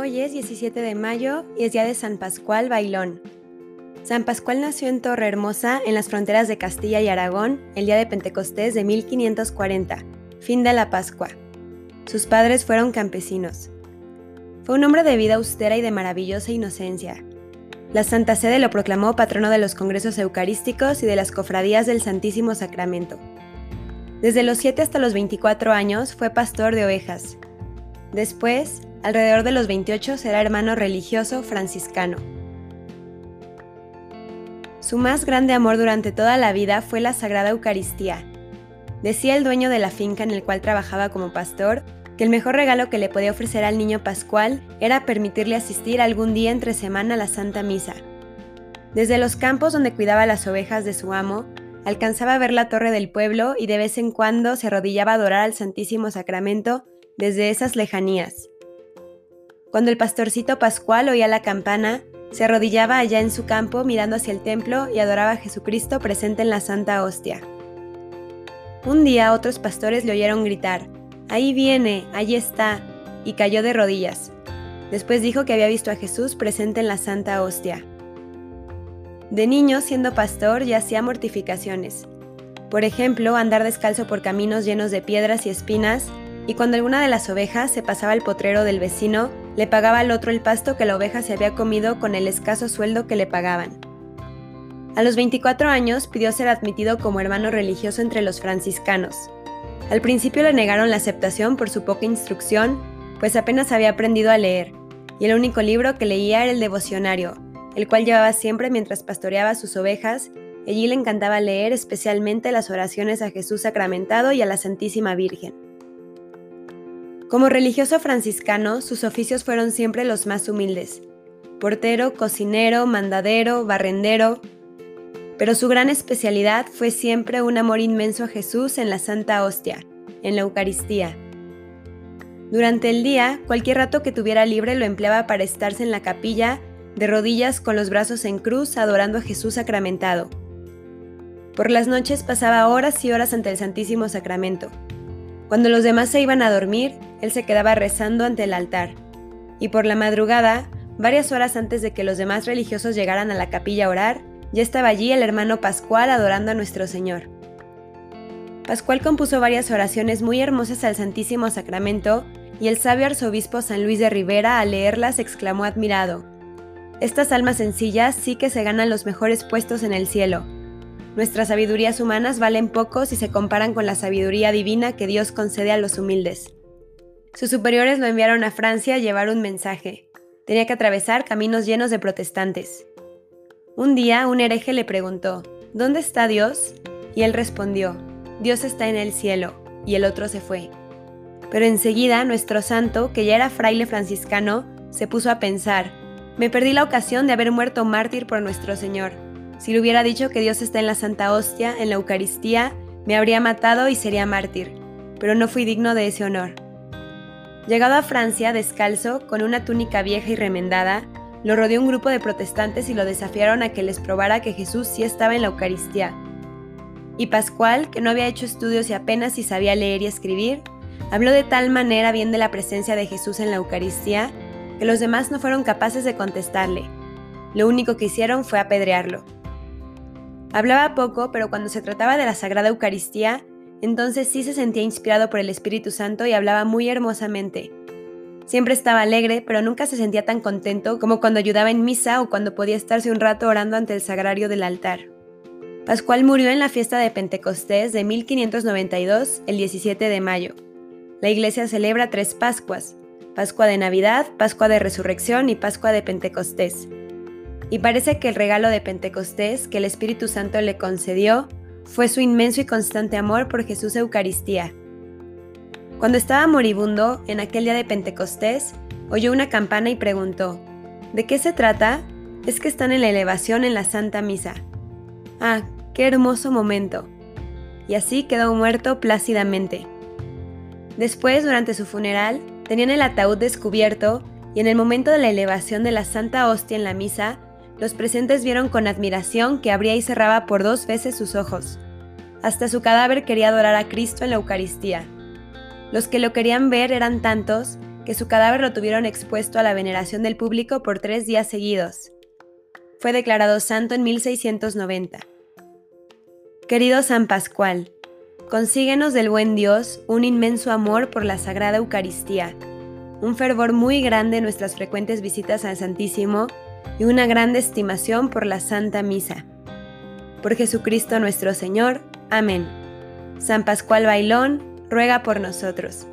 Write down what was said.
Hoy es 17 de mayo y es día de San Pascual Bailón. San Pascual nació en Torre Hermosa, en las fronteras de Castilla y Aragón, el día de Pentecostés de 1540, fin de la Pascua. Sus padres fueron campesinos. Fue un hombre de vida austera y de maravillosa inocencia. La Santa Sede lo proclamó patrono de los congresos eucarísticos y de las cofradías del Santísimo Sacramento. Desde los 7 hasta los 24 años fue pastor de ovejas. Después, alrededor de los 28, será hermano religioso franciscano. Su más grande amor durante toda la vida fue la Sagrada Eucaristía. Decía el dueño de la finca en el cual trabajaba como pastor que el mejor regalo que le podía ofrecer al niño Pascual era permitirle asistir algún día entre semana a la Santa Misa. Desde los campos donde cuidaba las ovejas de su amo, alcanzaba a ver la torre del pueblo y de vez en cuando se arrodillaba a adorar al Santísimo Sacramento desde esas lejanías. Cuando el pastorcito Pascual oía la campana, se arrodillaba allá en su campo mirando hacia el templo y adoraba a Jesucristo presente en la Santa Hostia. Un día otros pastores le oyeron gritar, Ahí viene, ahí está, y cayó de rodillas. Después dijo que había visto a Jesús presente en la Santa Hostia. De niño, siendo pastor, ya hacía mortificaciones. Por ejemplo, andar descalzo por caminos llenos de piedras y espinas, y cuando alguna de las ovejas se pasaba al potrero del vecino, le pagaba al otro el pasto que la oveja se había comido con el escaso sueldo que le pagaban. A los 24 años pidió ser admitido como hermano religioso entre los franciscanos. Al principio le negaron la aceptación por su poca instrucción, pues apenas había aprendido a leer, y el único libro que leía era el devocionario, el cual llevaba siempre mientras pastoreaba sus ovejas, y allí le encantaba leer especialmente las oraciones a Jesús sacramentado y a la Santísima Virgen. Como religioso franciscano, sus oficios fueron siempre los más humildes. Portero, cocinero, mandadero, barrendero. Pero su gran especialidad fue siempre un amor inmenso a Jesús en la Santa Hostia, en la Eucaristía. Durante el día, cualquier rato que tuviera libre lo empleaba para estarse en la capilla, de rodillas con los brazos en cruz, adorando a Jesús sacramentado. Por las noches pasaba horas y horas ante el Santísimo Sacramento. Cuando los demás se iban a dormir, él se quedaba rezando ante el altar. Y por la madrugada, varias horas antes de que los demás religiosos llegaran a la capilla a orar, ya estaba allí el hermano Pascual adorando a nuestro Señor. Pascual compuso varias oraciones muy hermosas al Santísimo Sacramento y el sabio arzobispo San Luis de Rivera al leerlas exclamó admirado, Estas almas sencillas sí que se ganan los mejores puestos en el cielo Nuestras sabidurías humanas valen poco si se comparan con la sabiduría divina que Dios concede a los humildes. Sus superiores lo enviaron a Francia a llevar un mensaje. Tenía que atravesar caminos llenos de protestantes. Un día un hereje le preguntó, ¿Dónde está Dios? Y él respondió, Dios está en el cielo, y el otro se fue. Pero enseguida nuestro santo, que ya era fraile franciscano, se puso a pensar, me perdí la ocasión de haber muerto mártir por nuestro Señor si le hubiera dicho que Dios está en la Santa Hostia, en la Eucaristía, me habría matado y sería mártir, pero no fui digno de ese honor. Llegado a Francia, descalzo, con una túnica vieja y remendada, lo rodeó un grupo de protestantes y lo desafiaron a que les probara que Jesús sí estaba en la Eucaristía. Y Pascual, que no había hecho estudios y apenas si sabía leer y escribir, habló de tal manera bien de la presencia de Jesús en la Eucaristía que los demás no fueron capaces de contestarle. Lo único que hicieron fue apedrearlo. Hablaba poco, pero cuando se trataba de la Sagrada Eucaristía, entonces sí se sentía inspirado por el Espíritu Santo y hablaba muy hermosamente. Siempre estaba alegre, pero nunca se sentía tan contento como cuando ayudaba en misa o cuando podía estarse un rato orando ante el sagrario del altar. Pascual murió en la fiesta de Pentecostés de 1592, el 17 de mayo. La iglesia celebra tres Pascuas, Pascua de Navidad, Pascua de Resurrección y Pascua de Pentecostés y parece que el regalo de Pentecostés que el Espíritu Santo le concedió fue su inmenso y constante amor por Jesús Eucaristía. Cuando estaba moribundo, en aquel día de Pentecostés, oyó una campana y preguntó, ¿De qué se trata? Es que están en la elevación en la Santa Misa. Ah, qué hermoso momento. Y así quedó muerto plácidamente. Después, durante su funeral, tenían el ataúd descubierto y en el momento de la elevación de la Santa Hostia en la misa, los presentes vieron con admiración que abría y cerraba por dos veces sus ojos. Hasta su cadáver quería adorar a Cristo en la Eucaristía. Los que lo querían ver eran tantos que su cadáver lo tuvieron expuesto a la veneración del público por tres días seguidos. Fue declarado santo en 1690. Querido San Pascual, consíguenos del buen Dios un inmenso amor por la Sagrada Eucaristía, un fervor muy grande en nuestras frecuentes visitas al Santísimo y una grande estimación por la Santa Misa. Por Jesucristo nuestro Señor. Amén. San Pascual Bailón, ruega por nosotros.